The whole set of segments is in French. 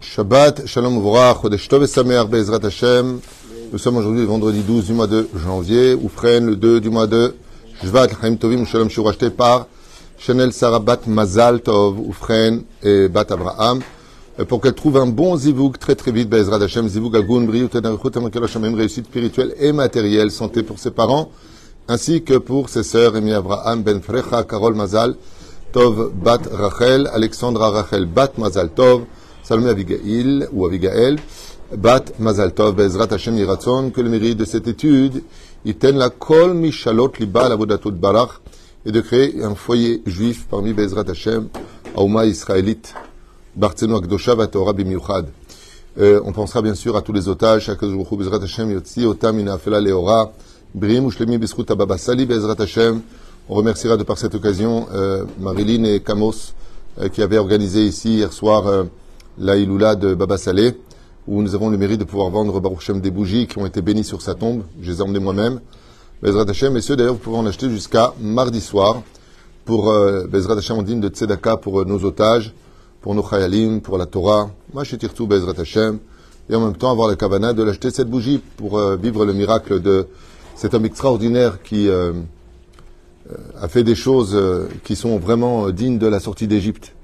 Shabbat, Shalom Uvrach, Chodesh Tov et Sameach Be'ezrat Hashem. Nous sommes aujourd'hui le vendredi 12 du mois de janvier, ou le 2 du mois de Shvat, Chaim Tovim, Shalom Shur acheté par Chanel Sarah Bat Mazal Tov, Oufren et Bat Abraham, euh, pour qu'elle trouve un bon zivug très très vite, Be'ezrat Hashem, zivug Agun, Briut, Tenarichut, Amakel réussite spirituelle et matérielle, santé pour ses parents, ainsi que pour ses sœurs, Emi Abraham, Ben Frecha, Carol Mazal, Tov Bat Rachel, Alexandra Rachel Bat Mazal Tov, Salomé Abigail ou Abigail, Bat Mazal Tov, Bezrat Hashem Yiratzon, que le mérite de cette étude, Iten la Kol Mishalot Liba la Vodatot Barach, et de créer un foyer juif parmi Bezrat Hashem, Aouma israélite, Bartzeno Akdosha Vatora Bimiuchad. Euh, on pensera bien sûr à tous les otages, à Kazuruchu Bezrat Hashem Yotzi, Otam Inafela Leora, Brim Ushlemi Biskut Ababa Sali Bezrat Hashem, on remerciera de par cette occasion euh, Marilyn et Kamos euh, qui avaient organisé ici hier soir euh, la Iloula de Baba Saleh, où nous avons le mérite de pouvoir vendre Baruch Shem des bougies qui ont été bénies sur sa tombe. Je les ai emmenées moi-même. Bezrat Hashem, messieurs, d'ailleurs, vous pouvez en acheter jusqu'à mardi soir pour euh, Bezrat Hashem de Tzedaka pour nos otages, pour nos chayalim, pour la Torah. Moi, je tout Bezrat Hashem. Et en même temps, avoir la kavana de l'acheter cette bougie pour vivre le miracle de cet homme extraordinaire qui a fait des choses euh, qui sont vraiment euh, dignes de la sortie d'Égypte.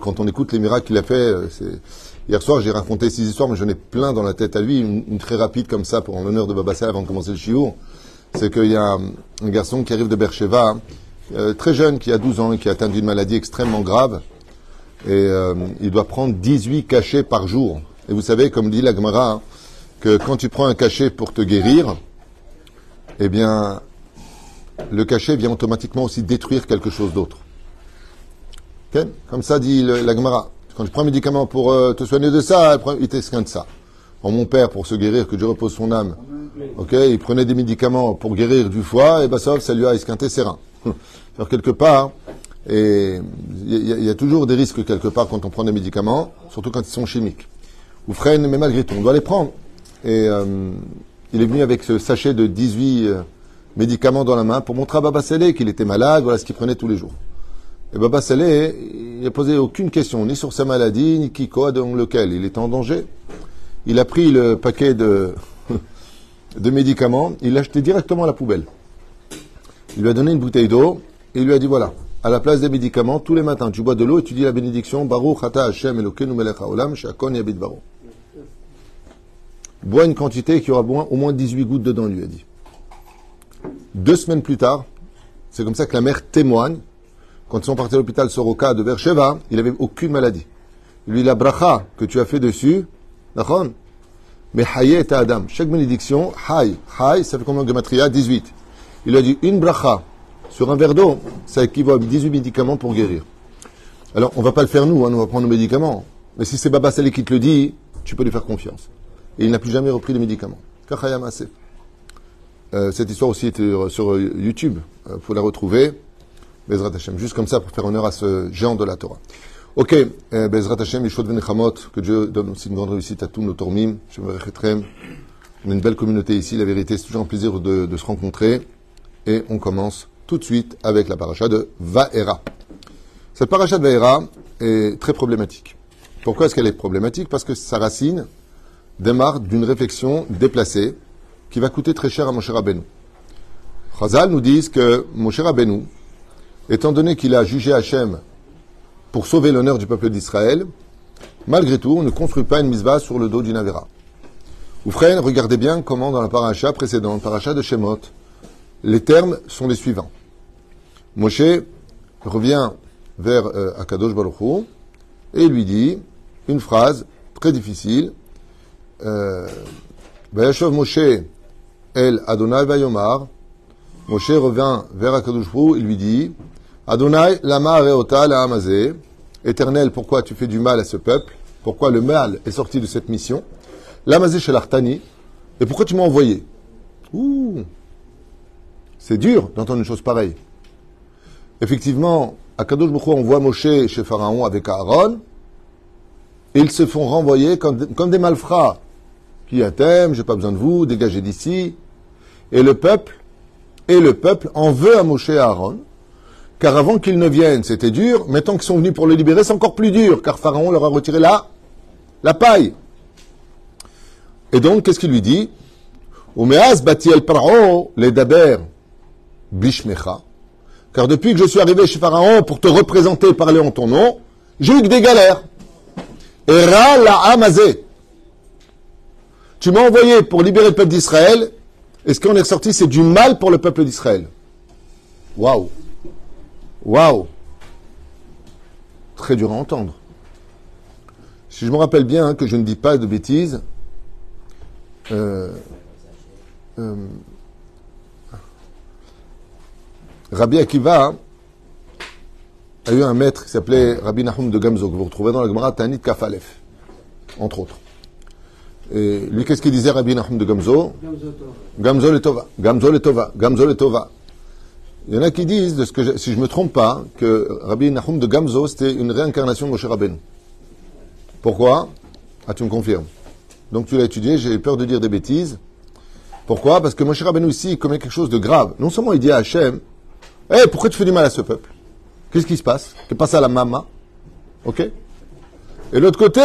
Quand on écoute les miracles qu'il a fait, euh, hier soir j'ai raconté six histoires, mais j'en ai plein dans la tête à lui, une, très rapide comme ça pour l'honneur de Baba Saleh avant de commencer le shiur. C'est qu'il y a un, garçon qui arrive de Bercheva, très jeune, qui a 12 ans et qui a atteint d'une maladie extrêmement grave, et il doit prendre 18 cachets par jour. Et vous savez, comme dit la Gemara, que quand tu prends un cachet pour te guérir, eh bien, le cachet vient automatiquement aussi détruire quelque chose d'autre. Comme ça dit la Gemara. Quand tu prends un médicament pour euh, te soigner de ça, il de ça. mon père, pour se guérir, que Dieu repose son âme, ok, il prenait des médicaments pour guérir du foie, et bah ça, ça lui a esquinté ses reins. Alors quelque part, il y, a toujours des risques quelque part quand on prend des médicaments, surtout quand ils sont chimiques. Ou freine, mais malgré tout, on doit les prendre. Et euh, il est venu avec ce sachet de 18 médicaments dans la main pour montrer à Baba Saleh qu'il était malade, voilà ce qu'il prenait tous les jours. Et Baba Saleh, il n'a posé aucune question, ni sur sa maladie, ni qui quoi, dans lequel il était en danger. Il a pris le paquet de, de médicaments, il l'a acheté directement à la poubelle. Il lui a donné une bouteille d'eau et il lui a dit voilà, à la place des médicaments, tous les matins, tu bois de l'eau et tu dis la bénédiction Baruch Hata Hashem Elokeinu Melech Haolam Shakon Yabit Baruch. Bois une quantité qui aura au moins 18 gouttes dedans, lui a dit. Deux semaines plus tard, c'est comme ça que la mère témoigne. Quand ils sont partis à l'hôpital Soroka de Bercheva, il n'avait aucune maladie. Lui, la bracha que tu as fait dessus, mais haye et Adam. Chaque bénédiction, hay, hay, ça fait combien de gematria 18. Il a dit une bracha sur un verre d'eau, ça équivaut à 18 médicaments pour guérir. Alors, on va pas le faire nous, hein, on va prendre nos médicaments. Mais si c'est Baba Saleh qui te le dit, tu peux lui faire confiance. Et il n'a plus jamais repris de médicaments. Kachayam euh, cette histoire aussi était sur euh, YouTube. Euh, faut la retrouver. Bezrat Hashem. Juste comme ça pour faire honneur à ce géant de la Torah. Ok, Bezrat Hashem, Yeshua Venechamot, que Dieu donne aussi une grande réussite à tous nos tourmim. On a une belle communauté ici. La vérité, c'est toujours un plaisir de, se rencontrer. Et on commence tout de suite avec la paracha de Vaera. Cette paracha de Vaera est très problématique. Pourquoi est-ce qu'elle est problématique? Parce que sa racine démarre d'une réflexion déplacée qui va coûter très cher à Moshe Rabbeinu. Chazal nous dit que Moshe Rabbeinu, étant donné qu'il a jugé Hachem pour sauver l'honneur du peuple d'Israël, malgré tout, on ne construit pas une misva sur le dos d'une Avera. Oufren, regardez bien comment dans la paracha précédente, paracha de Shemot, les termes sont les suivants. Moshe revient vers euh, Akadosh Baruch et lui dit une phrase très difficile. Euh, Moshe El Adonai Vayomar, Moshe revient vers Akadosh il lui dit Adonai lama reota la Éternel, pourquoi tu fais du mal à ce peuple? Pourquoi le mal est sorti de cette mission? L'amazé chez l'Artani, et pourquoi tu m'as envoyé? Ouh. C'est dur d'entendre une chose pareille. Effectivement, Akadosh Baruch envoie Moshe chez Pharaon avec Aaron, et ils se font renvoyer comme, des malfrats. Qui a thème, j'ai pas besoin de vous, dégagez d'ici. Et le peuple, et le peuple en veut à Moshe et à Aaron, Car avant qu'ils ne viennent, c'était dur. Maintenant qu'ils sont venus pour le libérer, c'est encore plus dur, car Pharaon leur a retiré la, la paille. Et donc, qu'est-ce qu'il lui dit? Car depuis que je suis arrivé chez Pharaon pour te représenter, parler en ton nom, j'ai eu que des galères. Et ra la amazé. Tu m'as envoyé pour libérer le peuple d'Israël, et ce qu'on est ressorti, c'est du mal pour le peuple d'Israël. Waouh! Waouh! Très dur à entendre. Si je me rappelle bien hein, que je ne dis pas de bêtises, euh, euh, Rabbi Akiva hein, a eu un maître qui s'appelait Rabbi Nahum de Gamzo, que vous retrouvez dans la Gemara Tanit Kafalef, entre autres. Et lui, qu'est-ce qu'il disait, Rabbi Nahum de Gamzo Gamzo le Tova. Gamzo le Tova. Gamzo le Tova. Il y en a qui disent, si je ne me trompe pas, que Rabbi Nahum de Gamzo, c'était une réincarnation de Moshe Rabbeinu. Pourquoi? Ah, tu me confirmes. Donc tu l'as étudié, j'ai peur de dire des bêtises. Pourquoi? Parce que Moshe Rabbeinu ici, il commet quelque chose de grave. Non seulement il dit à Hachem, hé, hey, pourquoi tu fais du mal à ce peuple? Qu'est-ce qui se passe? Qu'est passe à la mama? Ok? Et l'autre côté,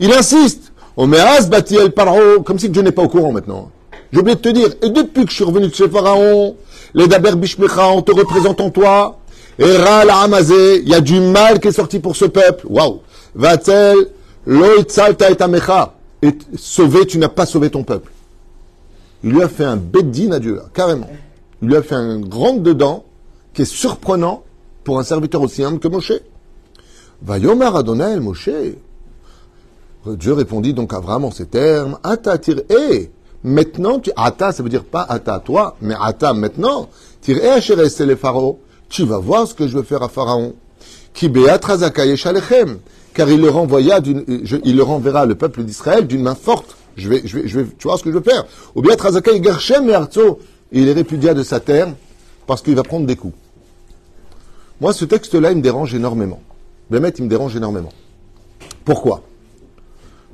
il insiste. Omeas bati el paro, comme si Dieu n'est pas au courant maintenant. J'ai oublié de te dire, et depuis que je suis revenu de chez Pharaon, les Daber Bishmecha, on te représente en toi, et Ra la Amazé, il y a du mal qui est sorti pour ce peuple. Waouh Va-t-elle, loitzalta et amecha, et sauver, tu n'as pas sauvé ton peuple. Il lui a fait un beddin à Dieu, carrément. Il lui a fait un grand dedans, qui est surprenant pour un serviteur aussi humble que Moshe. Va Yomar Adonai Moshe. Dieu répondit donc à vraiment ces termes. Ata tir eh, maintenant tu ata ça veut dire pas ata toi, mais ata maintenant. Tir eh les. Tu vas voir ce que je vais faire à Pharaon. Car il le renvoya d'une, il le renverra le peuple d'Israël d'une main forte. Je vais, je je tu vois ce que je vais faire? Ou bien Gershem et Arzo. Il est répudié de sa terre parce qu'il va prendre des coups. Moi, ce texte-là, il me dérange énormément. Bémet, il me dérange énormément. Pourquoi?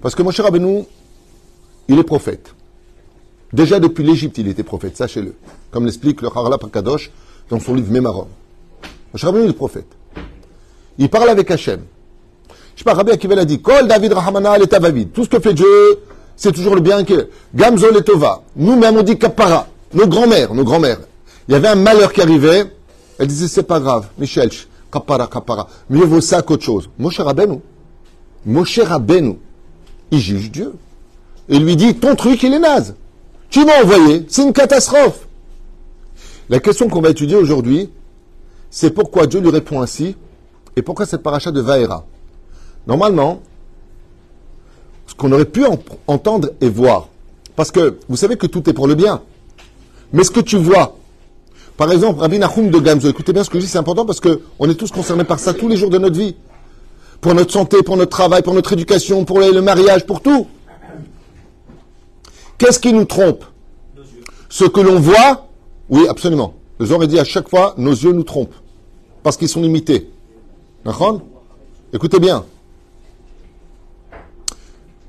Parce que mon cher Rabbeinu, il est prophète. Déjà depuis l'Égypte, il était prophète, sachez-le. Comme l'explique le Harala Pakadosh dans son livre Mémarom. Mon cher Rabbeinu, est prophète. Il parle avec Hachem. Je sais pas, Rabbi dit, Kol David Rahamana et Tavavid. Tout ce que fait Dieu, c'est toujours le bien que. Gamzo et Tova. Nous-mêmes, on dit Kapara. Nos grands-mères, nos grands-mères. Il y avait un malheur qui arrivait. Elle disait, c'est pas grave. Michel, Kapara, Kapara. Mieux vaut ça qu'autre chose. Moshe Rabbeinu. Moshe Rabbeinu. Il juge Dieu. Et lui dit, ton truc, il est naze. Tu m'as envoyé. C'est une catastrophe. La question qu'on va étudier aujourd'hui, c'est pourquoi Dieu lui répond ainsi et pourquoi cette paracha de Vaera. Normalement, ce qu'on aurait pu entendre et voir, parce que vous savez que tout est pour le bien, mais ce que tu vois, par exemple, Rabbi Nahum de Gamzo, écoutez bien ce que je dis, c'est important parce qu'on est tous concernés par ça tous les jours de notre vie. Pour notre santé, pour notre travail, pour notre éducation, pour le mariage, pour tout. Qu'est-ce qui nous trompe Ce que l'on voit, oui, absolument. Les aurais dit à chaque fois, nos yeux nous trompent. Parce qu'ils sont limités. Écoutez bien.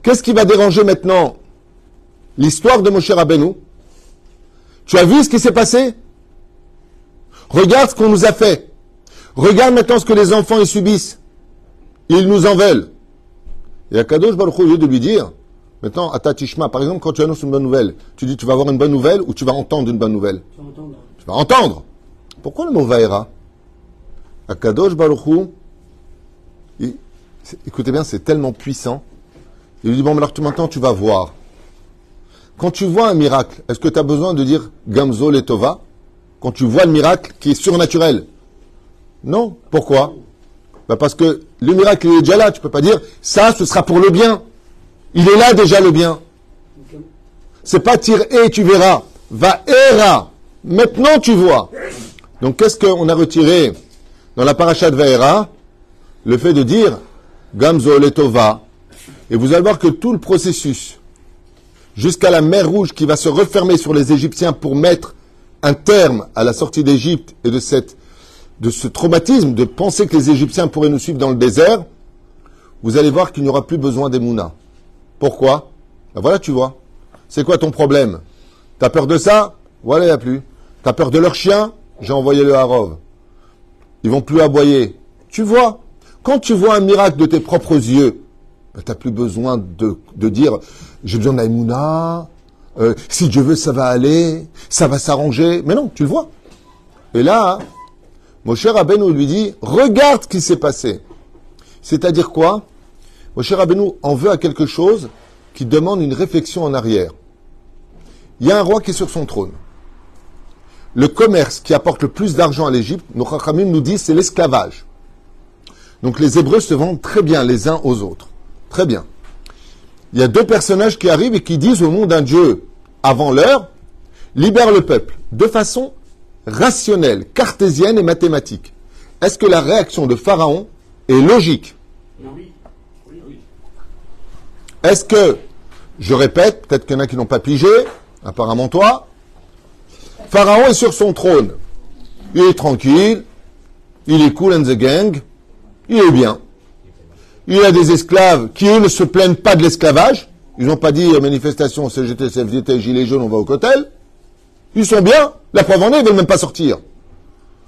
Qu'est-ce qui va déranger maintenant l'histoire de Moshe Rabbeinu Tu as vu ce qui s'est passé Regarde ce qu'on nous a fait. Regarde maintenant ce que les enfants y subissent. Ils nous en veulent. Et Akadosh Baruch au lieu de lui dire, maintenant, à Tatishma, par exemple, quand tu annonces une bonne nouvelle, tu dis tu vas avoir une bonne nouvelle ou tu vas entendre une bonne nouvelle Tu vas entendre. Pourquoi le mot vaera Akadosh Baruch écoutez bien, c'est tellement puissant. Il lui dit, bon, alors maintenant tu vas voir. Quand tu vois un miracle, est-ce que tu as besoin de dire Gamzo Letova quand tu vois le miracle qui est surnaturel. Non. Pourquoi? Bah Parce que le miracle est déjà là. Tu ne peux pas dire ça, ce sera pour le bien. Il est là déjà le bien. C'est pas tire et tu verras. Va era. Maintenant tu vois. Donc qu'est-ce qu'on a retiré dans la paracha de Vaera Le fait de dire Gamzo letova. Et vous allez voir que tout le processus, jusqu'à la mer Rouge qui va se refermer sur les Égyptiens pour mettre un terme à la sortie d'Égypte et de, de ce traumatisme de penser que les Égyptiens pourraient nous suivre dans le désert, vous allez voir qu'il n'y aura plus besoin des Mounas. Pourquoi ben Voilà, tu vois. C'est quoi ton problème T'as peur de ça Voilà, il n'y a plus. T'as peur de leur chien J'ai envoyé le Harov. ils vont plus aboyer. Tu vois, quand tu vois un miracle de tes propres yeux, ben, tu n'as plus besoin de, de dire j'ai besoin d'Aïmouna, euh, si Dieu veut, ça va aller, ça va s'arranger. Mais non, tu le vois. Et là, mon cher Rabbeinu lui dit, regarde ce qui s'est passé. C'est-à-dire quoi Mon cher Rabbeinu en veut à quelque chose qui demande une réflexion en arrière. Il y a un roi qui est sur son trône. Le commerce qui apporte le plus d'argent à l'Égypte, nos Chachamim nous disent, c'est l'esclavage. Donc les Hébreux se vendent très bien les uns aux autres. Très bien il y a deux personnages qui arrivent et qui disent au nom d'un Dieu avant l'heure, libère le peuple, de façon rationnelle, cartésienne et mathématique. Est-ce que la réaction de Pharaon est logique? Est-ce que, je répète, peut-être qu'il y en a qui n'ont pas pigé, apparemment toi, Pharaon est sur son trône. Il est tranquille, il est cool and the gang, il est bien il a des esclaves qui, eux, ne se plaignent pas de l'esclavage. Ils n'ont pas dit euh, manifestation, CGT, CFDT, Gilets jaunes, on va au cotel. Ils sont bien. La preuve en est, ils veulent même pas sortir.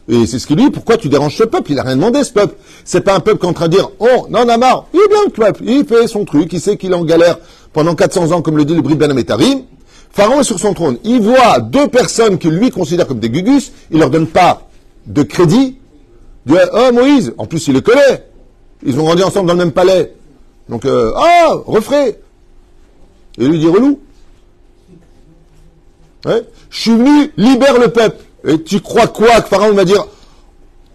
Et c'est ce qu'il dit, pourquoi tu déranges ce peuple? Il a rien demandé, ce peuple. C'est pas un peuple qui est en train de dire, oh, non, on a marre. Il est bien, le peuple. Il fait son truc. Il sait qu'il est en galère pendant 400 ans, comme le dit le Brit Ben Ametarim. Pharaon est sur son trône. Il voit deux personnes qu'il lui considère comme des gugus. Il leur donne pas de crédit. Il dit, oh, Moïse. En plus, il le connaît. Ils ont grandi ensemble dans le même palais. Donc, euh, ah, refrais. Et lui dit relou. Ouais. Je suis libère le peuple. Et tu crois quoi que Pharaon va dire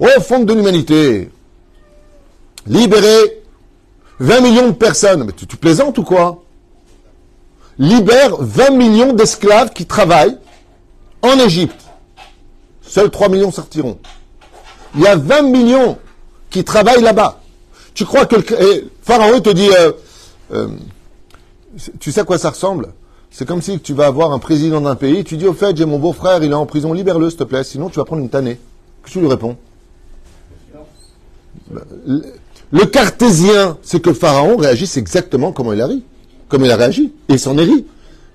Oh, fond de l'humanité, libérer 20 millions de personnes. Mais tu, tu plaisantes ou quoi? Libère 20 millions d'esclaves qui travaillent en Égypte. Seuls 3 millions sortiront. Il y a 20 millions qui travaillent là-bas. Tu crois que le, Pharaon te dit, euh, euh, tu sais à quoi ça ressemble? C'est comme si tu vas avoir un président d'un pays, tu dis au fait, j'ai mon beau-frère, il est en prison, libère-le s'il te plaît, sinon tu vas prendre une tannée. Que tu lui réponds? Le cartésien, c'est que Pharaon réagisse exactement comme il a ri, comme il a réagi, et il s'en est ri.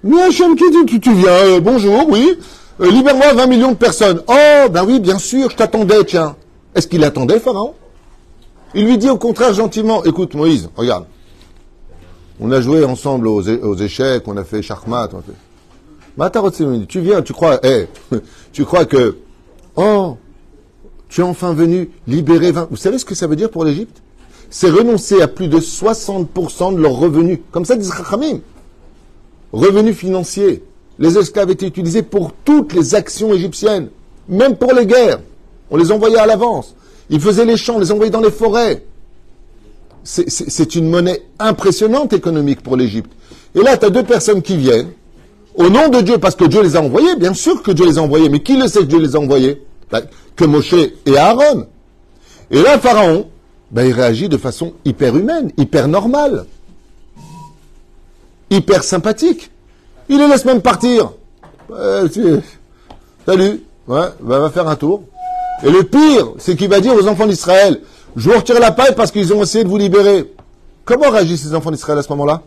Mais Hachem qui dit, tu, viens, euh, bonjour, oui, libère-moi 20 millions de personnes. Oh, ben oui, bien sûr, je t'attendais, tiens. Est-ce qu'il attendait, Pharaon? Il lui dit au contraire gentiment, écoute Moïse, regarde, on a joué ensemble aux, échecs, on a fait charmat, on tu viens, tu crois, eh, tu crois que, oh, tu es enfin venu libérer 20. Vous savez ce que ça veut dire pour l'Égypte? C'est renoncer à plus de 60% de leurs revenus. Comme ça dit Khamim. Revenus financiers. Les esclaves étaient utilisés pour toutes les actions égyptiennes, même pour les guerres. On les envoyait à l'avance. Ils faisaient les champs, les envoyaient dans les forêts. C'est une monnaie impressionnante économique pour l'Égypte. Et là, tu as deux personnes qui viennent, au nom de Dieu, parce que Dieu les a envoyés, bien sûr que Dieu les a envoyés, mais qui le sait que Dieu les a envoyés Que Moshe et Aaron. Et là, Pharaon, ben, il réagit de façon hyper humaine, hyper normale, hyper sympathique. Il les laisse même partir. salut, ouais, ben, va faire un tour. Et le pire, c'est qu'il va dire aux enfants d'Israël, je vous retire la paille parce qu'ils ont essayé de vous libérer. Comment réagissent ces enfants d'Israël à ce moment-là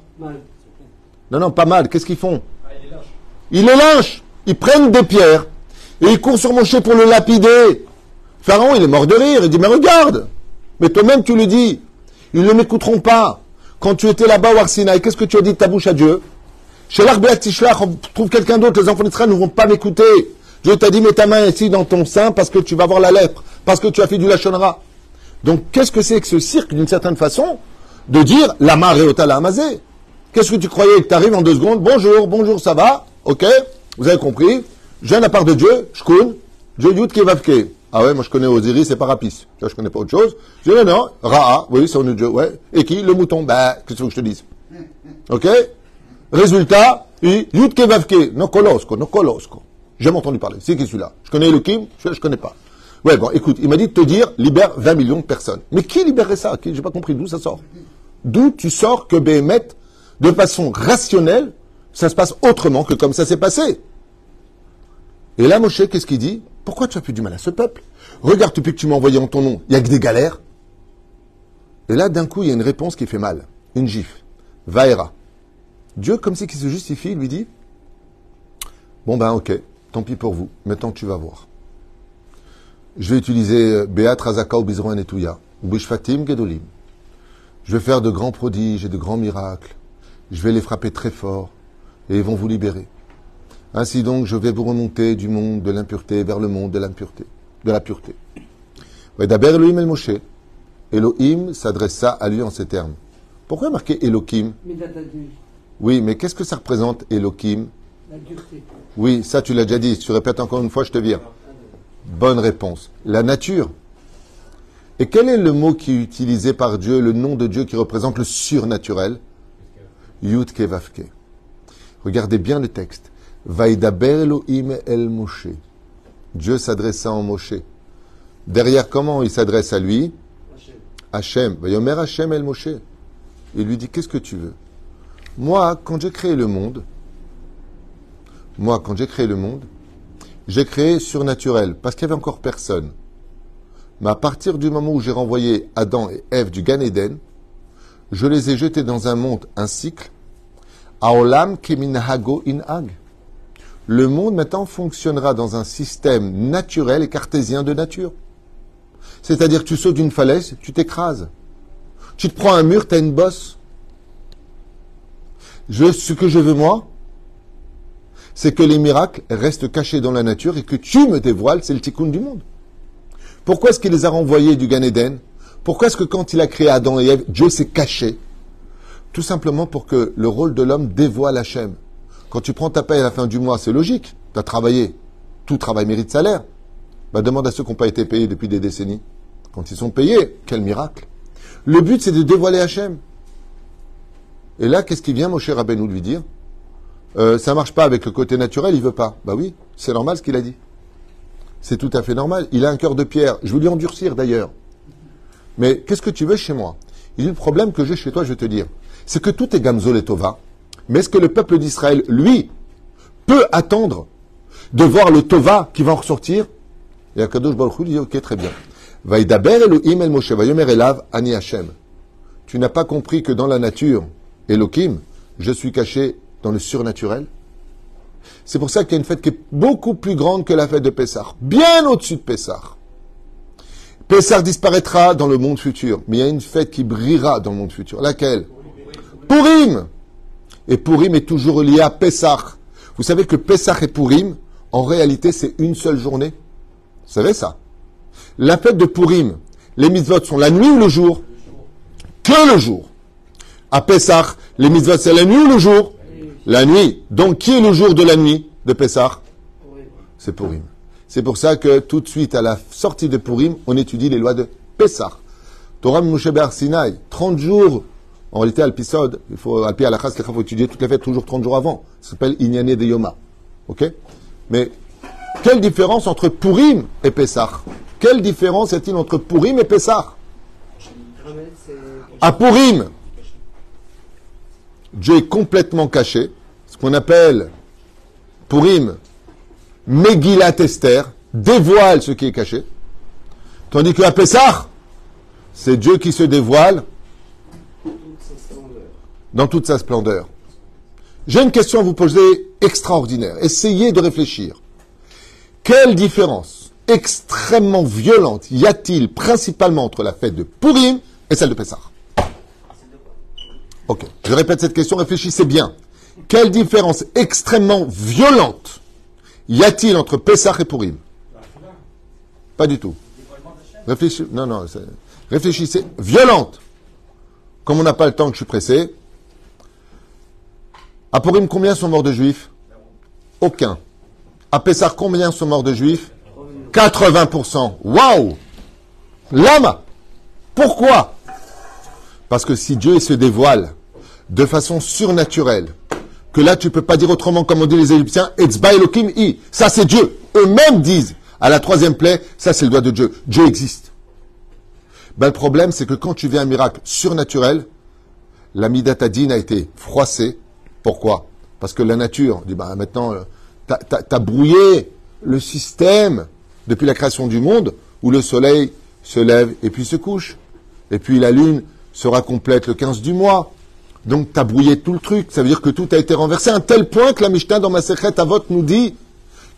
Non, non, pas mal. Qu'est-ce qu'ils font ah, Ils le lynchent. Ils prennent des pierres et ils courent sur Moshe pour le lapider. Pharaon, il est mort de rire. Il dit, mais regarde. Mais toi-même, tu le dis. Ils ne m'écouteront pas. Quand tu étais là-bas au Arsinaï, qu'est-ce que tu as dit de ta bouche à Dieu Chez l'Arbeat Tishlach, on trouve quelqu'un d'autre. Les enfants d'Israël ne vont pas m'écouter. Dieu t'a dit, mets ta main ici dans ton sein parce que tu vas voir la lèpre, parce que tu as fait du lachonra. Donc, qu'est-ce que c'est que ce cirque, d'une certaine façon, de dire, la marée au amazé Qu'est-ce que tu croyais que tu arrives en deux secondes? Bonjour, bonjour, ça va? Ok Vous avez compris Je viens de la part de Dieu, shkun, Dieu yud kevavke. Ah ouais, moi je connais Osiris c'est Parapis. Je je connais pas autre chose. Je dis non, non, Ra'a, oui, c'est Dieu, ouais. Et qui? Le mouton. Bah, qu'est-ce que je te dise? Ok? Résultat, yud kevavke, no kolosko, no kolosko. J'ai jamais entendu parler. C'est qui celui-là? Je connais le Kim? Je ne connais pas. Ouais, bon, écoute, il m'a dit de te dire, libère 20 millions de personnes. Mais qui libérerait ça? J'ai pas compris d'où ça sort? D'où tu sors que Béhémet, de façon rationnelle, ça se passe autrement que comme ça s'est passé? Et là, Moshe, qu'est-ce qu'il dit? Pourquoi tu as fait du mal à ce peuple? Regarde, depuis que tu m'as envoyé en ton nom, il n'y a que des galères. Et là, d'un coup, il y a une réponse qui fait mal. Une gifle. Vaera. Dieu, comme si qui se justifie, lui dit Bon ben ok, Tant pis pour vous. Maintenant, tu vas voir. Je vais utiliser euh, Beat Razaka ou Bizron Etouya, ou Bishfatim Gedolim. Je vais faire de grands prodiges et de grands miracles. Je vais les frapper très fort et ils vont vous libérer. Ainsi donc, je vais vous remonter du monde de l'impureté vers le monde de l'impureté, de la pureté. D'abord, Elohim el Moshe. Elohim s'adressa à lui en ces termes. Pourquoi marquer Elohim? Oui, mais qu'est-ce que ça représente Elohim? La dureté. Oui, ça tu l'as déjà dit. Si tu répètes encore une fois, je te vire. Bonne réponse. La nature. Et quel est le mot qui est utilisé par Dieu, le nom de Dieu qui représente le surnaturel? Yud Kevavke. Regardez bien le texte. Vaïdaber Elohim el Moshe. Dieu s'adressa en Moshe. Derrière, comment il s'adresse à lui? Hachem. Vayomer Hachem el Moshe. Il lui dit Qu'est-ce que tu veux? Moi, quand j'ai créé le monde, moi, quand j'ai créé le monde, j'ai créé surnaturel, parce qu'il n'y avait encore personne. Mais à partir du moment où j'ai renvoyé Adam et Ève du Gan Eden, je les ai jetés dans un monde, un cycle, Aolam keminhago inhag. Le monde maintenant fonctionnera dans un système naturel et cartésien de nature. C'est-à-dire, tu sautes d'une falaise, tu t'écrases. Tu te prends un mur, tu as une bosse. Je, ce que je veux, moi, c'est que les miracles restent cachés dans la nature et que tu me dévoiles, c'est le tikkun du monde. Pourquoi est-ce qu'il les a renvoyés du Gan Eden? Pourquoi est-ce que quand il a créé Adam et Ève, Dieu s'est caché? Tout simplement pour que le rôle de l'homme dévoile Hachem. Quand tu prends ta paye à la fin du mois, c'est logique. Tu as travaillé. Tout travail mérite salaire. Bah, demande à ceux qui n'ont pas été payés depuis des décennies. Quand ils sont payés, quel miracle. Le but, c'est de dévoiler Hachem. Et là, qu'est-ce qui vient, mon cher Rabbeinu, lui dire? Euh, Ça marche pas avec le côté naturel, il veut pas. Bah oui, c'est normal ce qu'il a dit. C'est tout à fait normal. Il a un cœur de pierre. Je veux lui endurcir d'ailleurs. Mais qu'est-ce que tu veux chez moi? Il dit le problème que j'ai chez toi, je vais te dire. C'est que tout est Gamzol et Tova. Mais est-ce que le peuple d'Israël, lui, peut attendre de voir le Tova qui va en ressortir? Et Akadosh Baruch dit Ok, très bien. Vaïdaber Elohim el Moshe, Vayomer Elav, Ani Hashem. Tu n'as pas compris que dans la nature, Elohim, je suis caché dans le surnaturel c'est pour ça qu'il y a une fête qui est beaucoup plus grande que la fête de Pessah, bien au-dessus de Pessah. Pessah disparaîtra dans le monde futur, mais il y a une fête qui brillera dans le monde futur. Laquelle? Purim Et Purim est toujours lié à Pessah. Vous savez que Pessah et Purim, en réalité, c'est une seule journée? Vous savez ça? La fête de Purim, les mitzvot sont la nuit ou le jour? Que le jour? À Pessah, les mitzvot, c'est la nuit ou le jour? La nuit. Donc, qui est le jour de la nuit de Pessah C'est Purim. C'est pour ça que tout de suite, à la sortie de Purim, on étudie les lois de Pessah. Torah Moshe Sinai, 30 jours. En réalité, Alpisod, il faut, Alpi Alachas, il faut étudier toutes les fêtes toujours 30 jours avant. Ça s'appelle Inyane de Yoma. Ok? Mais, quelle différence entre Purim et Pessah? Quelle différence y a-t-il entre Purim et Pessah? À Purim, Dieu est complètement caché, ce qu'on appelle Purim, Megillat Esther, dévoile ce qui est caché, tandis qu'à Pessah, c'est Dieu qui se dévoile dans toute sa splendeur. J'ai une question à vous poser extraordinaire. Essayez de réfléchir. Quelle différence extrêmement violente y a-t-il principalement entre la fête de Purim et celle de Pessah? Ok, je répète cette question, réfléchissez bien. Quelle différence extrêmement violente y a-t-il entre Pessah et Purim? Pas du tout. Réfléchissez, non, non, réfléchissez. Violente. Comme on n'a pas le temps que je suis pressé. À Purim, combien sont morts de juifs? Aucun. À Pessah, combien sont morts de juifs? 80%. Waouh Lama Pourquoi? Parce que si Dieu se dévoile de façon surnaturelle, que là tu peux pas dire autrement comme on dit les Égyptiens, Elokim i, ça c'est Dieu. Eux-mêmes disent à la troisième plaie, ça c'est le doigt de Dieu. Dieu existe. Ben, le problème c'est que quand tu viens un miracle surnaturel, la Midatadine a été froissée. Pourquoi? Parce que la nature dit, ben maintenant, euh, tu as, brouillé le système depuis la création du monde où le soleil se lève et puis se couche. Et puis la lune sera complète le 15 du mois. Donc, tu as brouillé tout le truc. Ça veut dire que tout a été renversé à un tel point que la Mishnah dans ma à Avot nous dit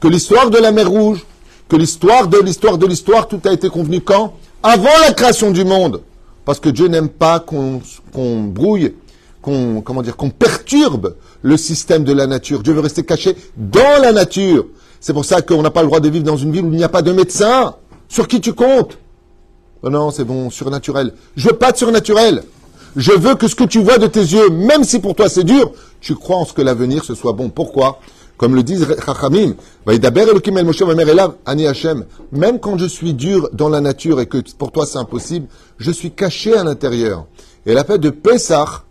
que l'histoire de la mer Rouge, que l'histoire de l'histoire de l'histoire, tout a été convenu quand? Avant la création du monde. Parce que Dieu n'aime pas qu'on brouille, qu'on comment dire, qu'on perturbe le système de la nature. Dieu veut rester caché dans la nature. C'est pour ça qu'on n'a pas le droit de vivre dans une ville où il n'y a pas de médecin. Sur qui tu comptes? Oh Non, c'est bon, surnaturel. Je veux pas de surnaturel. Je veux que ce que tu vois de tes yeux, même si pour toi c'est dur, tu crois en ce que l'avenir ce soit bon. Pourquoi? Comme le disent Chachamim, même quand je suis dur dans la nature et que pour toi c'est impossible, je suis caché à l'intérieur. Et la fête de Pessah,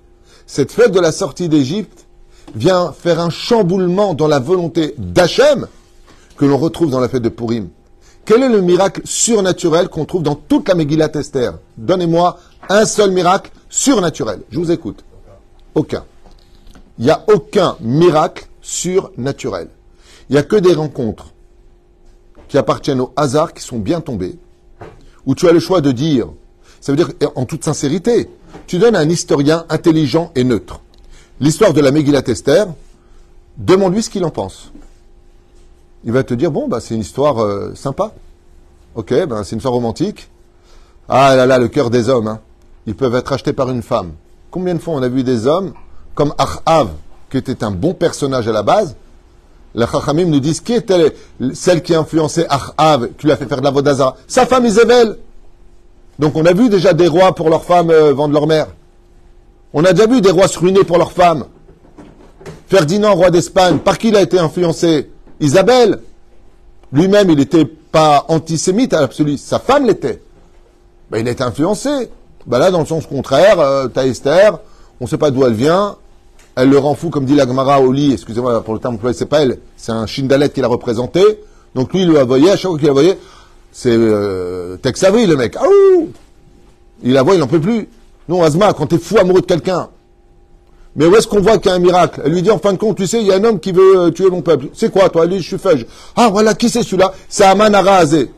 cette fête de la sortie d'Égypte, vient faire un chamboulement dans la volonté d'Hachem que l'on retrouve dans la fête de Purim. Quel est le miracle surnaturel qu'on trouve dans toute la Megillat Esther? Donnez-moi un seul miracle surnaturel. Je vous écoute. Aucun. Il n'y a aucun miracle surnaturel. Il n'y a que des rencontres qui appartiennent au hasard, qui sont bien tombées, où tu as le choix de dire, ça veut dire en toute sincérité, tu donnes à un historien intelligent et neutre l'histoire de la Megillat Esther, demande-lui ce qu'il en pense. Il va te dire, bon, bah, c'est une histoire euh, sympa. Ok, ben, c'est une histoire romantique. Ah là là, le cœur des hommes. Hein. Ils peuvent être achetés par une femme. Combien de fois on a vu des hommes comme Achav, qui était un bon personnage à la base Les Chachamim nous disent qui était celle qui a influencé Achav, qui lui a fait faire de la Vodazara Sa femme Isabelle. Donc on a vu déjà des rois pour leurs femmes euh, vendre leur mère. On a déjà vu des rois se ruiner pour leurs femmes. Ferdinand, roi d'Espagne, par qui il a été influencé? Isabelle. Lui-même, il n'était pas antisémite à l'absolu. Sa femme l'était. Ben, il a été influencé. Ben là, dans le sens contraire, euh, t'as Esther, on ne sait pas d'où elle vient. Elle le rend fou, comme dit la Gemara au. Excusez-moi pour le terme employé, c'est pas elle. C'est un Shindalet qui l'a représenté. Donc lui, il l'a voyé. À chaque fois qu'il la voyait, c'est euh, le mec. Ah Il la voit, il n'en peut plus. Non, Asma, quand tu es fou amoureux de quelqu'un, mais où est-ce qu'on voit qu'il y a un miracle? Elle lui dit en fin de compte, tu sais, il y a un homme qui veut euh, tuer mon peuple. C'est quoi toi? Lui, je suis fège. Ah voilà, qui c'est celui-là? C'est Aman Arazé.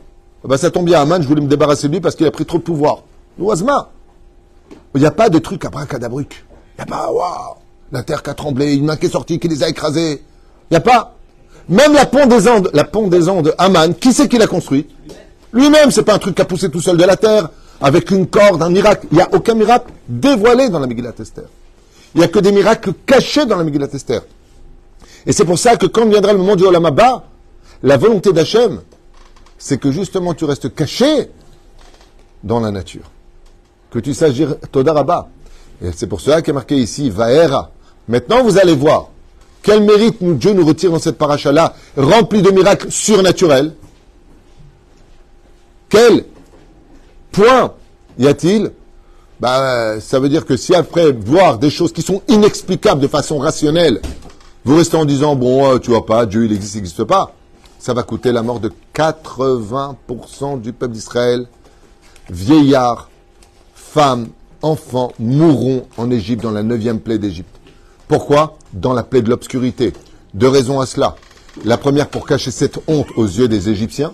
Ah bah, ça tombe bien, Aman, je voulais me débarrasser de lui parce qu'il a pris trop de pouvoir. Non, Asma. Il n'y a pas de truc à bracadabruc. Il n'y a pas, waouh, la terre qui a tremblé, une main qui est sortie, qui les a écrasés. Il n'y a pas. Même la pont des Andes, la pont des Andes, Aman, qui c'est qui l'a construit? Lui-même, c'est pas un truc qui a poussé tout seul de la terre avec une corde, un miracle. Il n'y a aucun miracle dévoilé dans la Megillat. Il n'y a que des miracles cachés dans la Megillat. Et c'est pour ça que quand viendra le moment du Olamaba, la volonté d'Hachem, c'est que justement tu restes caché dans la nature. Que tu saches dire. Et c'est pour cela qu'il est marqué ici Vaera. Maintenant, vous allez voir quel mérite Dieu nous retire dans cette paracha-là, remplie de miracles surnaturels. Quel point y a-t-il? Bah, ça veut dire que si après voir des choses qui sont inexplicables de façon rationnelle, vous restez en disant, bon, euh, tu vois pas, Dieu il existe, il n'existe pas, ça va coûter la mort de 80% du peuple d'Israël. Vieillards, femmes, enfants mourront en Égypte dans la neuvième plaie d'Égypte. Pourquoi? Dans la plaie de l'obscurité. Deux raisons à cela. La première pour cacher cette honte aux yeux des Égyptiens.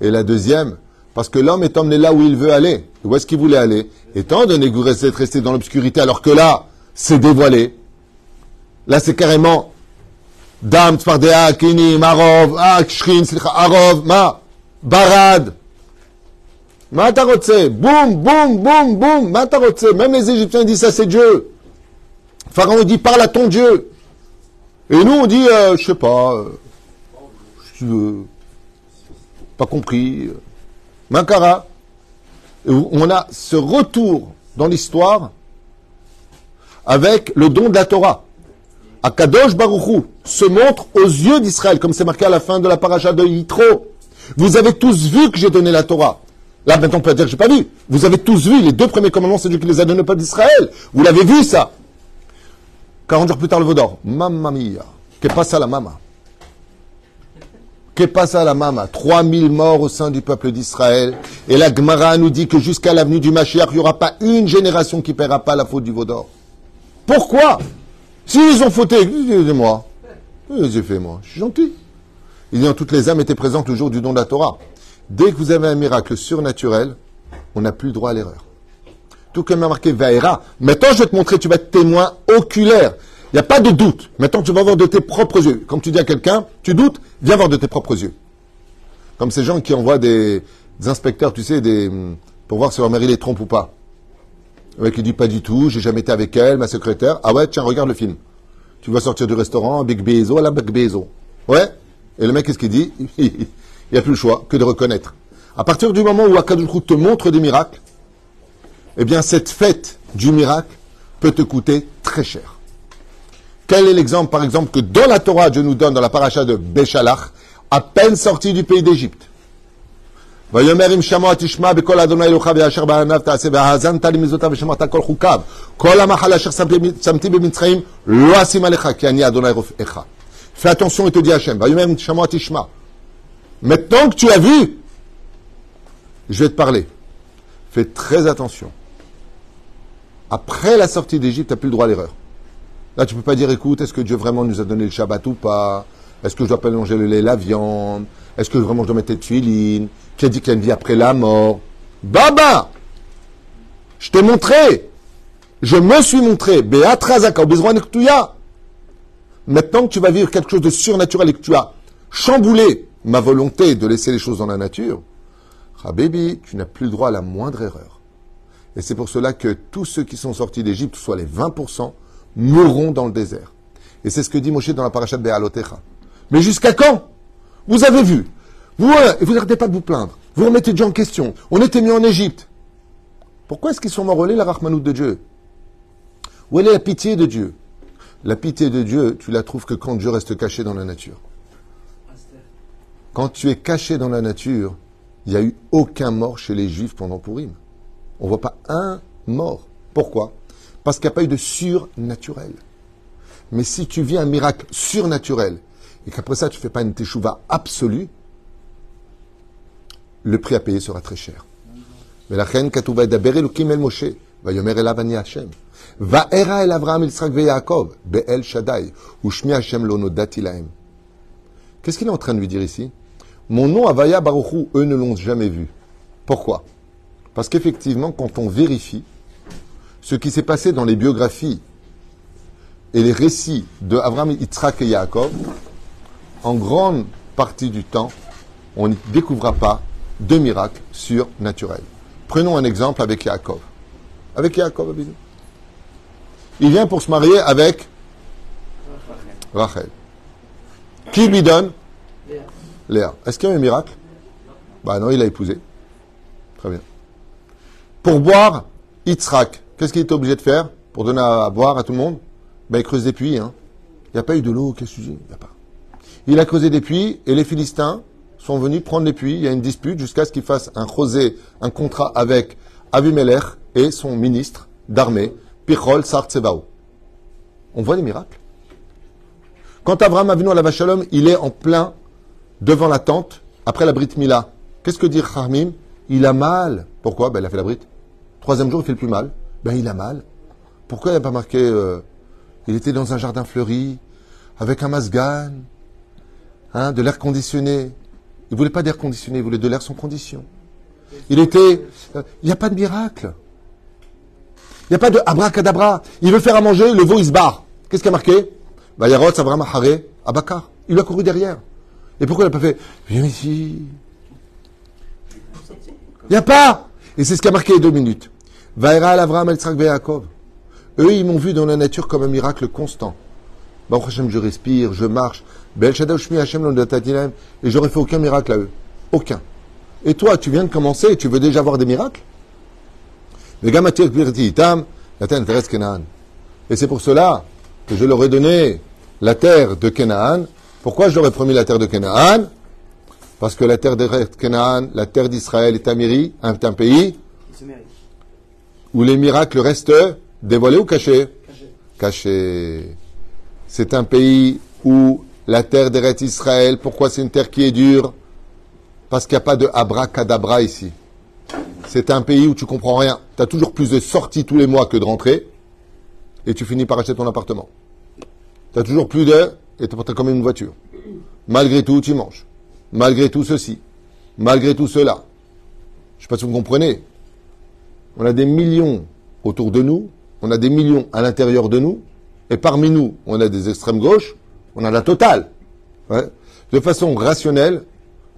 Et la deuxième, parce que l'homme est emmené là où il veut aller. Où est-ce qu'il voulait aller? Étant donné que vous restez resté dans l'obscurité, alors que là, c'est dévoilé. Là, c'est carrément Dam, Tzpardea, Kini, Marov, Akshrin, Arov, Ma, Barad. Ma boum, boum, boum, boum, ma Même les Égyptiens disent ça, c'est Dieu. Pharaon dit, parle à ton Dieu. Et nous, on dit, euh, je sais pas, euh, pas compris. Mankara, on a ce retour dans l'histoire avec le don de la Torah. Akadosh Baruchou se montre aux yeux d'Israël, comme c'est marqué à la fin de la paracha de Yitro. Vous avez tous vu que j'ai donné la Torah. Là, maintenant, on peut dire que j'ai pas vu. Vous avez tous vu, les deux premiers commandements, c'est Dieu qui les a donnés au peuple d'Israël. Vous l'avez vu, ça. 40 jours plus tard, le Vaudor. Mamma mia. Que passe à la mama? Que passe à la mama 3000 morts au sein du peuple d'Israël. Et la Gemara nous dit que jusqu'à l'avenue du Mashiach, il n'y aura pas une génération qui ne paiera pas la faute du Vaudor. Pourquoi S'ils ont fauté, excusez-moi. J'ai fait, moi? Je suis gentil. Il dit, toutes les âmes étaient présentes le jour du don de la Torah. Dès que vous avez un miracle surnaturel, on n'a plus le droit à l'erreur. Tout comme a marqué Vaera. Maintenant, je vais te montrer, tu vas être témoin oculaire. Il n'y a pas de doute. Maintenant, tu vas voir de tes propres yeux. Comme tu dis à quelqu'un, tu doutes, viens voir de tes propres yeux. Comme ces gens qui envoient des, inspecteurs, tu sais, pour voir si leur mari les trompe ou pas. Le mec, il dit pas du tout, j'ai jamais été avec elle, ma secrétaire. Ah ouais, tiens, regarde le film. Tu vas sortir du restaurant, Big Bezo, la Big Bezo. Ouais? Et le mec, qu'est-ce qu'il dit? il n'y a plus le choix que de reconnaître. À partir du moment où Akadoukou te montre des miracles, eh bien cette fête du miracle peut te coûter très cher. Quel est l'exemple, par exemple, que dans la Torah, Dieu nous donne dans la paracha de Béchalach, à peine sorti du pays d'Égypte? Fais attention et te dis Hachem. Maintenant que tu as vu, je vais te parler. Fais très attention. Après la sortie d'Égypte, tu n'as plus le droit à l'erreur. Là, tu ne peux pas dire, écoute, est-ce que Dieu vraiment nous a donné le Shabbat ou pas? Est-ce que je dois pas manger le lait, la viande? Est-ce que vraiment je dois mettre les tuilines? Qui a dit qu'il y a une vie après la mort? Baba! Je t'ai montré. Je me suis montré. Maintenant que tu vas vivre quelque chose de surnaturel et que tu as chamboulé ma volonté de laisser les choses dans la nature, baby, tu n'as plus le droit à la moindre erreur. Et c'est pour cela que tous ceux qui sont sortis d'Égypte, soit les 20%, mourront dans le désert. Et c'est ce que dit Moshe dans la parachat de Be'alotecha. Mais jusqu'à quand? Vous avez vu. Vous euh, vous n'arrêtez pas de vous plaindre. Vous remettez Dieu en question. On était mis en Égypte. Pourquoi est-ce qu'ils sont morts la rachmanout de Dieu? Où est la pitié de Dieu? La pitié de Dieu, tu la trouves que quand Dieu reste caché dans la nature. Quand tu es caché dans la nature, il n'y a eu aucun mort chez les Juifs pendant Purim. On ne voit pas un mort. Pourquoi? Parce qu'il n'y a pas eu de surnaturel. Mais si tu vis un miracle surnaturel et qu'après ça tu ne fais pas une teshuva absolue, le prix à payer sera très cher. Mais la reine Moshe, el Shaddai, Hashem. Qu'est-ce qu'il est en train de lui dire ici? Mon nom Avaya Baruchou, eux ne l'ont jamais vu. Pourquoi? Parce qu'effectivement, quand on vérifie ce qui s'est passé dans les biographies et les récits de Avraham, Yitzhak et Yaakov, en grande partie du temps, on ne découvrira pas de miracles surnaturels. Prenons un exemple avec Yaakov. Avec Yaakov, Il vient pour se marier avec Rachel. Qui lui donne Léa. Est-ce qu'il y a eu un miracle? Bah non, il a épousé. Très bien. Pour boire, Yitzhak, qu'est-ce qu'il était obligé de faire pour donner à boire à tout le monde? Ben, Il creuse des puits. Hein. Il n'y a pas eu de l'eau, qu'est-ce que tu Il a pas. Il a creusé des puits et les Philistins sont venus prendre les puits. Il y a une dispute jusqu'à ce qu'il fasse un rosé, un contrat avec Avimelech et son ministre d'armée, Pichol Sartsebao. On voit les miracles? Quand Abraham a venu à la Vachalom, il est en plein devant la tente, après la Brit Mila. Qu'est-ce que dit Khamim? Il a mal. Pourquoi? Ben, Il a fait la Brit. Troisième jour, il fait le plus mal. Ben, il a mal. Pourquoi il n'a pas marqué euh, Il était dans un jardin fleuri, avec un masgan, hein, de l'air conditionné. Il voulait pas d'air conditionné, il voulait de l'air sans condition. Il était. Euh, il n'y a pas de miracle. Il n'y a pas de abracadabra. Il veut faire à manger, le veau il se barre. Qu'est-ce qui a marqué? Haré Abakar. Il a couru derrière. Et pourquoi il n'a pas fait Viens ici. Il n'y a pas Et c'est ce qui a marqué les deux minutes. Vaïra Abraham El Yaakov. Eux, ils m'ont vu dans la nature comme un miracle constant. Baruch Hashem, je respire, je marche. Et j'aurais fait aucun miracle à eux. Aucun. Et toi, tu viens de commencer tu veux déjà voir des miracles? Et c'est pour cela que je leur ai donné la terre de Canaan. Pourquoi je leur ai promis la terre de Canaan Parce que la terre de Canaan, la terre d'Israël est un, un pays où les miracles restent dévoilés ou cachés Cachés. C'est un pays où la terre d'Eretz Israël, pourquoi c'est une terre qui est dure Parce qu'il n'y a pas de abracadabra ici. C'est un pays où tu comprends rien. Tu as toujours plus de sorties tous les mois que de rentrées. Et tu finis par acheter ton appartement. Tu as toujours plus de... Et tu as comme une voiture. Malgré tout, tu manges. Malgré tout ceci. Malgré tout cela. Je ne sais pas si vous comprenez. On a des millions autour de nous. On a des millions à l'intérieur de nous. Et parmi nous, on a des extrêmes gauches on a la totale. De façon rationnelle,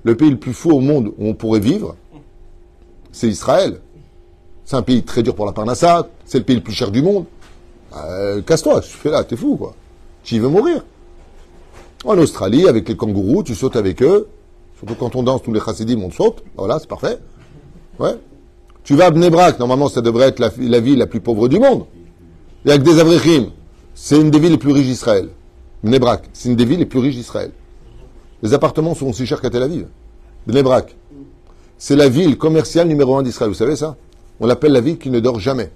le pays le plus fou au monde où on pourrait vivre, c'est Israël. C'est un pays très dur pour la Parnassa, c'est le pays le plus cher du monde. Euh, Casse-toi, tu fais là, t'es fou, quoi. Tu veux mourir. En Australie, avec les kangourous, tu sautes avec eux. Surtout quand on danse, tous les chassidim, on saute. Voilà, c'est parfait. Ouais. Tu vas à Bnebrak, normalement, ça devrait être la, ville la plus pauvre du monde. Il y a que des Avrechim. C'est une des villes les plus riches d'Israël. Bnebrak, c'est une des villes les plus riches d'Israël. Les appartements sont aussi chers qu'à Tel Aviv. Bnebrak. C'est la ville commerciale numéro un d'Israël. Vous savez ça? On l'appelle la ville qui ne dort jamais.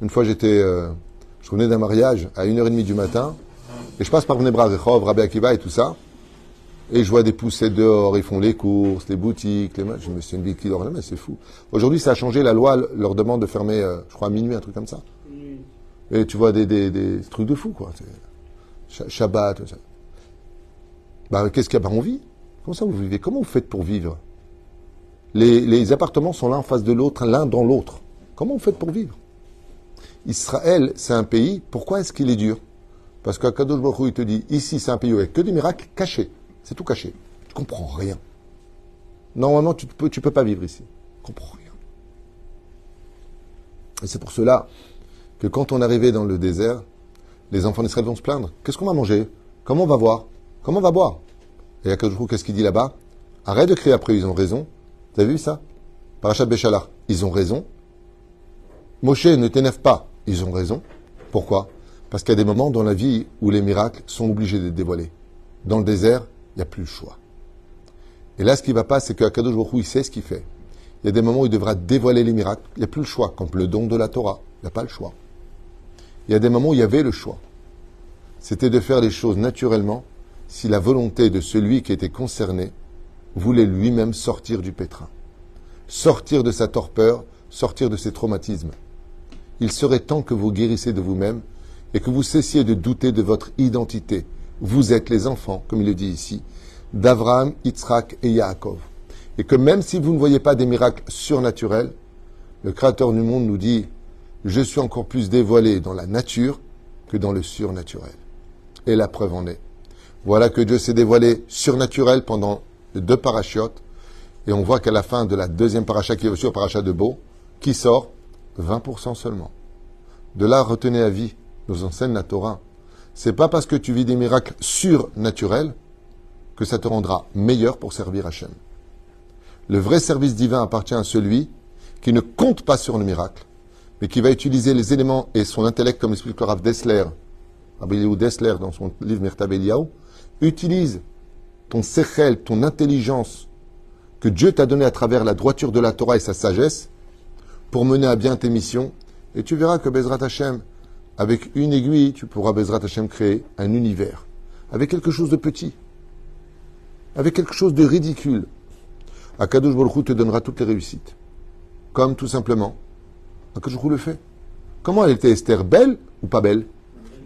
Une fois, j'étais, euh, je revenais d'un mariage à 1h30 du matin, et je passe par Bnebrak, Rechov, Rabbi Akiva et tout ça, et je vois des poussées dehors, ils font les courses, les boutiques, les. Je me suis une ville qui dort jamais, c'est fou. Aujourd'hui, ça a changé, la loi leur demande de fermer, euh, je crois, à minuit, un truc comme ça. Et tu vois des, des, des trucs de fou, quoi. Shabbat, tout ça. Bah, qu'est-ce qu'il y a? Bah, On vit. Comment ça vous vivez? Comment vous faites pour vivre? Les, les appartements sont l'un en face de l'autre, l'un dans l'autre. Comment vous faites pour vivre? Israël, c'est un pays, pourquoi est-ce qu'il est dur? Parce qu'à Kadosh Baruch il te dit, ici c'est un pays où il n'y a que des miracles cachés. C'est tout caché. Tu comprends rien. Normalement, tu ne peux, pas vivre ici. Tu comprends rien. Et c'est pour cela que quand on arrivait dans le désert, les enfants d'Israël vont se plaindre. Qu'est-ce qu'on va manger? Comment on va voir? Comment on va boire? Et qu'est-ce qu'il dit là-bas? Arrête de crier après, ils ont raison. T'as vu ça? Parachat Béchalar, ils ont raison. Moshe, ne t'énerve pas, ils ont raison. Pourquoi? Parce qu'il y a des moments dans la vie où les miracles sont obligés d'être dévoilés. Dans le désert, il n'y a plus le choix. Et là, ce qui ne va pas, c'est qu'Akadosh Baruch il sait ce qu'il fait. Il y a des moments où il devra dévoiler les miracles. Il n'y a plus le choix, comme le don de la Torah. Il n'y a pas le choix. Il y a des moments où il y avait le choix. C'était de faire les choses naturellement si la volonté de celui qui était concerné voulait lui-même sortir du pétrin, sortir de sa torpeur, sortir de ses traumatismes. Il serait temps que vous guérissez de vous-même et que vous cessiez de douter de votre identité. Vous êtes les enfants, comme il le dit ici, d'Abraham, Yitzhak et Yaakov. Et que même si vous ne voyez pas des miracles surnaturels, le Créateur du monde nous dit je suis encore plus dévoilé dans la nature que dans le surnaturel. Et la preuve en est. Voilà que Dieu s'est dévoilé surnaturel pendant les deux parachutes. Et on voit qu'à la fin de la deuxième paracha qui est sur paracha de Beau, qui sort 20% seulement. De là, retenez à vie, nous enseigne la Torah. C'est pas parce que tu vis des miracles surnaturels que ça te rendra meilleur pour servir Hachem. Le vrai service divin appartient à celui qui ne compte pas sur le miracle, mais qui va utiliser les éléments et son intellect, comme explique le Rav Dessler, Rabbi Dessler dans son livre Mirtab Eliyahu, utilise ton sechel, ton intelligence que Dieu t'a donné à travers la droiture de la Torah et sa sagesse pour mener à bien tes missions. Et tu verras que Bezrat Hashem, avec une aiguille, tu pourras Bezrat Hashem créer un univers. Avec quelque chose de petit. Avec quelque chose de ridicule. Akadosh Baruch te donnera toutes les réussites. Comme tout simplement Akadosh le fait. Comment elle était Esther Belle ou pas belle?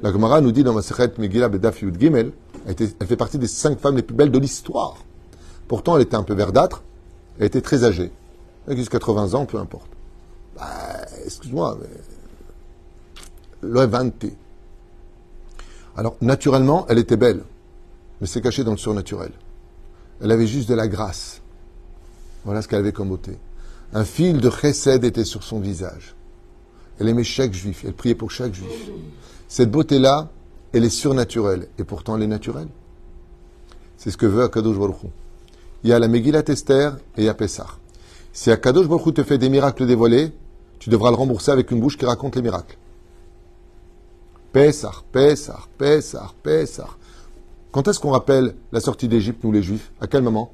La Gemara nous dit dans Masechet Megillah Bedaf Yud Gimel, elle, fait partie des cinq femmes les plus belles de l'histoire. Pourtant, elle était un peu verdâtre, elle était très âgée. Elle a 80 ans, peu importe. Bah, excuse-moi, mais. Le 20 Alors, naturellement, elle était belle, mais c'est caché dans le surnaturel. Elle avait juste de la grâce. Voilà ce qu'elle avait comme beauté. Un fil de chesed était sur son visage. Elle aimait chaque juif, elle priait pour chaque juif. Cette beauté-là, elle est surnaturelle, et pourtant elle est naturelle. C'est ce que veut Akadosh Baruch Il y a la Megillat Esther et il y a Pessah. Si Akadosh Baruch te fait des miracles dévoilés, tu devras le rembourser avec une bouche qui raconte les miracles. Pessah, Pessah, Pessah, Pessah. Quand est-ce qu'on rappelle la sortie d'Égypte, nous les Juifs? À quel moment?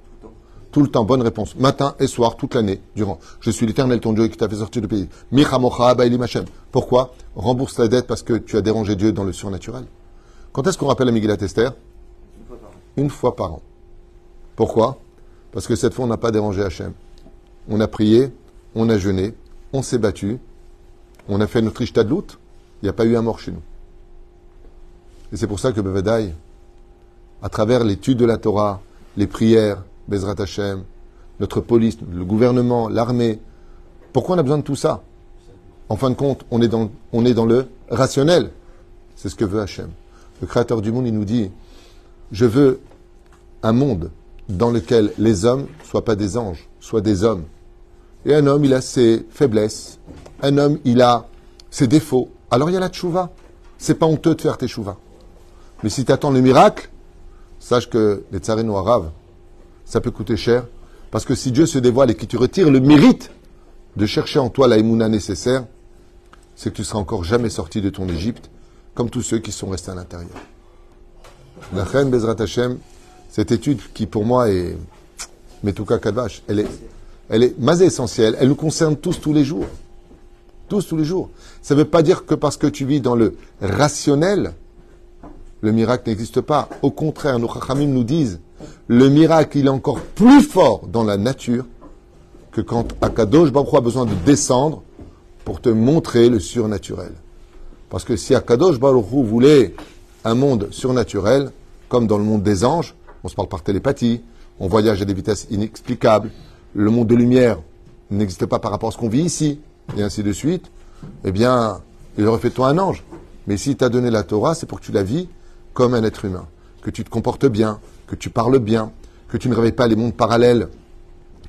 Tout le temps, bonne réponse. Matin et soir, toute l'année, durant. Je suis l'éternel ton Dieu qui t'a fait sortir du pays. Pourquoi? Rembourse la dette parce que tu as dérangé Dieu dans le surnaturel. Quand est-ce qu'on rappelle la Megillat Esther Une fois par an. Pourquoi? Parce que cette fois, on n'a pas dérangé Hachem. On a prié, on a jeûné, on s'est battu, on a fait notre ishtadlout, il n'y a pas eu un mort chez nous. Et c'est pour ça que Bevadaï, à travers l'étude de la Torah, les prières, Bezrat Hashem, notre police, le gouvernement, l'armée, pourquoi on a besoin de tout ça? En fin de compte, on est dans, le rationnel. C'est ce que veut Hachem. Le Créateur du monde, il nous dit, je veux un monde dans lequel les hommes soient pas des anges, soient des hommes. Et un homme, il a ses faiblesses. Un homme, il a ses défauts. Alors il y a la tchouva. C'est pas honteux de faire tes chouvas. Mais si tu attends le miracle, sache que les tsarines arabes, ça peut coûter cher. Parce que si Dieu se dévoile et que tu retires le mérite de chercher en toi la émouna nécessaire, c'est que tu seras encore jamais sorti de ton Égypte, comme tous ceux qui sont restés à l'intérieur. La reine Bezrat Hashem, cette étude qui pour moi est Metouka Kadvash, elle est, elle est mais essentielle, elle nous concerne tous tous les jours. Tous tous les jours. Ça ne veut pas dire que parce que tu vis dans le rationnel, le miracle n'existe pas. Au contraire, nos chachamim nous disent, le miracle, il est encore plus fort dans la nature que quand Akadosh Baruch a besoin de descendre pour te montrer le surnaturel. Parce que si Akadosh Baruch voulait un monde surnaturel, comme dans le monde des anges, on se parle par télépathie, on voyage à des vitesses inexplicables, le monde de lumière n'existe pas par rapport à ce qu'on vit ici, et ainsi de suite, eh bien, il aurait fait toi un ange. Mais s'il t'a donné la Torah, c'est pour que tu la vis comme un être humain, que tu te comportes bien, que tu parles bien, que tu ne réveilles pas les mondes parallèles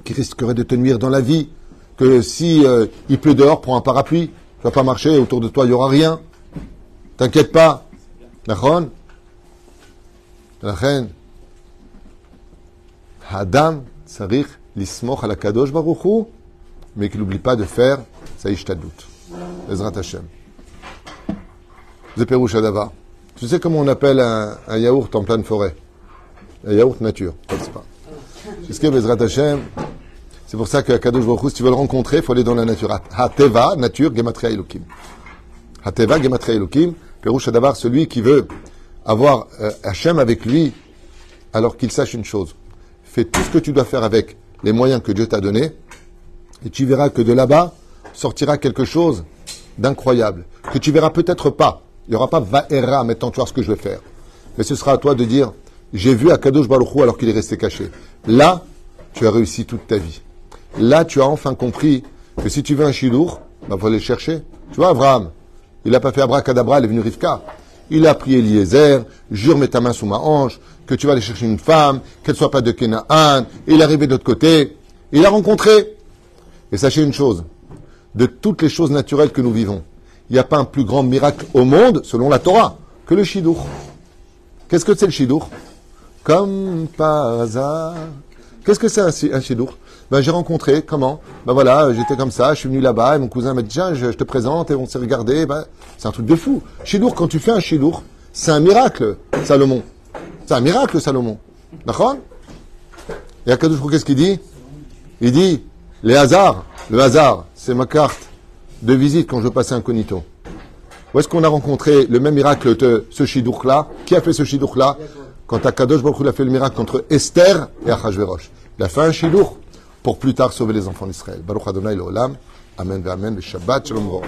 qui risqueraient de te nuire dans la vie, que si euh, il pleut dehors, prends un parapluie, tu vas pas marcher, autour de toi il y aura rien. T'inquiète pas. La reine. Adam, Sarich, l'ismoch la kadosh baruchu, mais qu'il n'oublie pas de faire sa ishtadout. Ezrat Hashem. Zeperouch Adava. Tu sais comment on appelle un, yaourt en pleine forêt? Un yaourt nature, n'est-ce pas C'est. C'est pour ça que Kadosh Baruch si tu veux le rencontrer, il faut aller dans la nature. Ha-teva, nature, gematria elokim. Ha-teva, gematria elokim. Perouche Adavar, celui qui veut avoir euh, Hachem avec lui, alors qu'il sache une chose. Fais tout ce que tu dois faire avec les moyens que Dieu t'a donnés, et tu verras que de là-bas sortira quelque chose d'incroyable, que tu verras peut-être pas. Il n'y aura pas vaera, maintenant tu vois ce que je vais faire. Mais ce sera à toi de dire, j'ai vu Akadosh Baruch Hu alors qu'il est resté caché. Là, tu as réussi toute ta vie. Là, tu as enfin compris que si tu veux un chidour, il bah, faut aller le chercher. Tu vois, Abraham, il n'a pas fait abracadabra, il est venu Rivka. Il a prié Eliezer, jure mets ta main sous ma hanche, que tu vas aller chercher une femme, qu'elle soit pas de Kenaan. Il est arrivé de l'autre côté, il a rencontré. Et sachez une chose, de toutes les choses naturelles que nous vivons, il n'y a pas un plus grand miracle au monde, selon la Torah, que le chidour. Qu'est-ce que c'est le chidour Comme par hasard. Qu'est-ce que c'est un, un chidour ben, j'ai rencontré, comment? Ben voilà, j'étais comme ça, je suis venu là-bas, et mon cousin m'a dit, tiens, je, te présente, et on s'est regardé, ben, c'est un truc de fou. Chidour, quand tu fais un chidour, c'est un miracle, Salomon. C'est un miracle, Salomon. D'accord? Et Akadosh qu'est-ce qu'il dit? Il dit, les hasards, le hasard, c'est ma carte de visite quand je passe incognito. Où est-ce qu'on a rencontré le même miracle de ce chidour-là Qui a fait ce chidour-là Quand Akadosh Baruch a fait le miracle entre Esther et Achashverosh. Il a fait un chidour pour plus tard sauver les enfants d'Israël. Baruch Adonai Olam. Amen, Amen, le Shabbat, Shalom